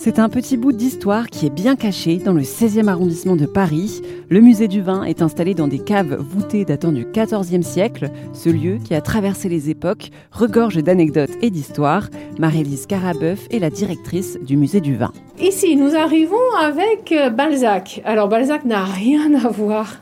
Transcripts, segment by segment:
C'est un petit bout d'histoire qui est bien caché dans le 16e arrondissement de Paris. Le musée du vin est installé dans des caves voûtées datant du XIVe siècle. Ce lieu, qui a traversé les époques, regorge d'anecdotes et d'histoires. Marie-Lise Carabeuf est la directrice du musée du vin. Ici, nous arrivons avec euh, Balzac. Alors Balzac n'a rien à voir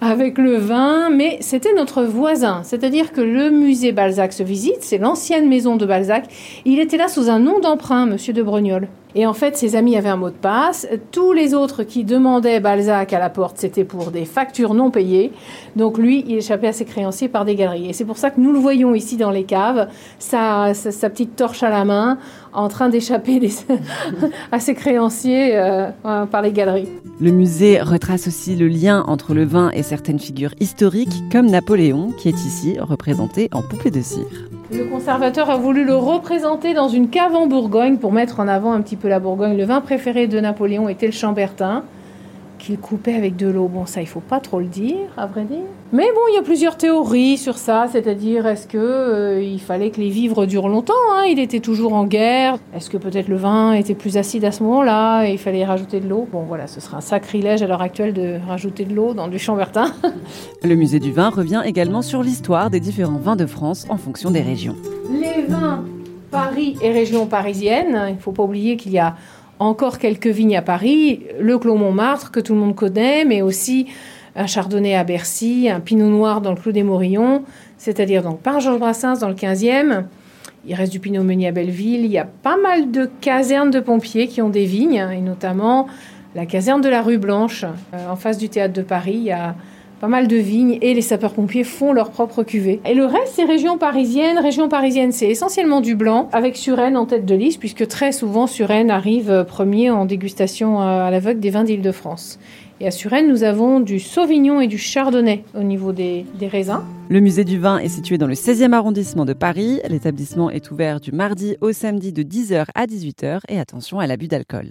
avec le vin, mais c'était notre voisin. C'est-à-dire que le musée Balzac se visite, c'est l'ancienne maison de Balzac. Il était là sous un nom d'emprunt, Monsieur de Brognoles. Et en fait, ses amis avaient un mot de passe. Tous les autres qui demandaient Balzac à la porte, c'était pour des factures non payées. Donc lui, il échappait à ses créanciers par des galeries. Et c'est pour ça que nous le voyons ici dans les caves, sa, petite torche à la main, en train d'échapper à ses créanciers euh, par les galeries. Le musée retrace aussi le lien entre le vin et certaines figures historiques, comme Napoléon, qui est ici représenté en poupée de cire. Le conservateur a voulu le représenter dans une cave en Bourgogne pour mettre en avant un petit peu la Bourgogne. Le vin préféré de Napoléon était le Chambertin qu'il coupait avec de l'eau. Bon, ça, il faut pas trop le dire, à vrai dire. Mais bon, il y a plusieurs théories sur ça, c'est-à-dire est-ce que euh, il fallait que les vivres durent longtemps hein? Il était toujours en guerre. Est-ce que peut-être le vin était plus acide à ce moment-là et il fallait rajouter de l'eau? Bon, voilà, ce serait un sacrilège à l'heure actuelle de rajouter de l'eau dans du chambertin. le musée du vin revient également sur l'histoire des différents vins de France en fonction des régions. Les vins Paris et région parisienne, il ne faut pas oublier qu'il y a encore quelques vignes à Paris, le Clos Montmartre que tout le monde connaît, mais aussi un chardonnay à Bercy, un pinot noir dans le Clos des Morillons, c'est-à-dire donc par Georges Brassens dans le 15e. Il reste du pinot meunier à Belleville. Il y a pas mal de casernes de pompiers qui ont des vignes, et notamment la caserne de la rue Blanche, euh, en face du théâtre de Paris. A pas mal de vignes et les sapeurs-pompiers font leur propre cuvée. Et le reste, c'est région parisienne. Région parisienne, c'est essentiellement du blanc, avec Suresnes en tête de liste, puisque très souvent Suresnes arrive euh, premier en dégustation euh, à l'aveugle des vins d'Île-de-France. Et à Suresnes, nous avons du Sauvignon et du Chardonnay au niveau des, des, raisins. Le musée du vin est situé dans le 16e arrondissement de Paris. L'établissement est ouvert du mardi au samedi de 10h à 18h et attention à l'abus d'alcool.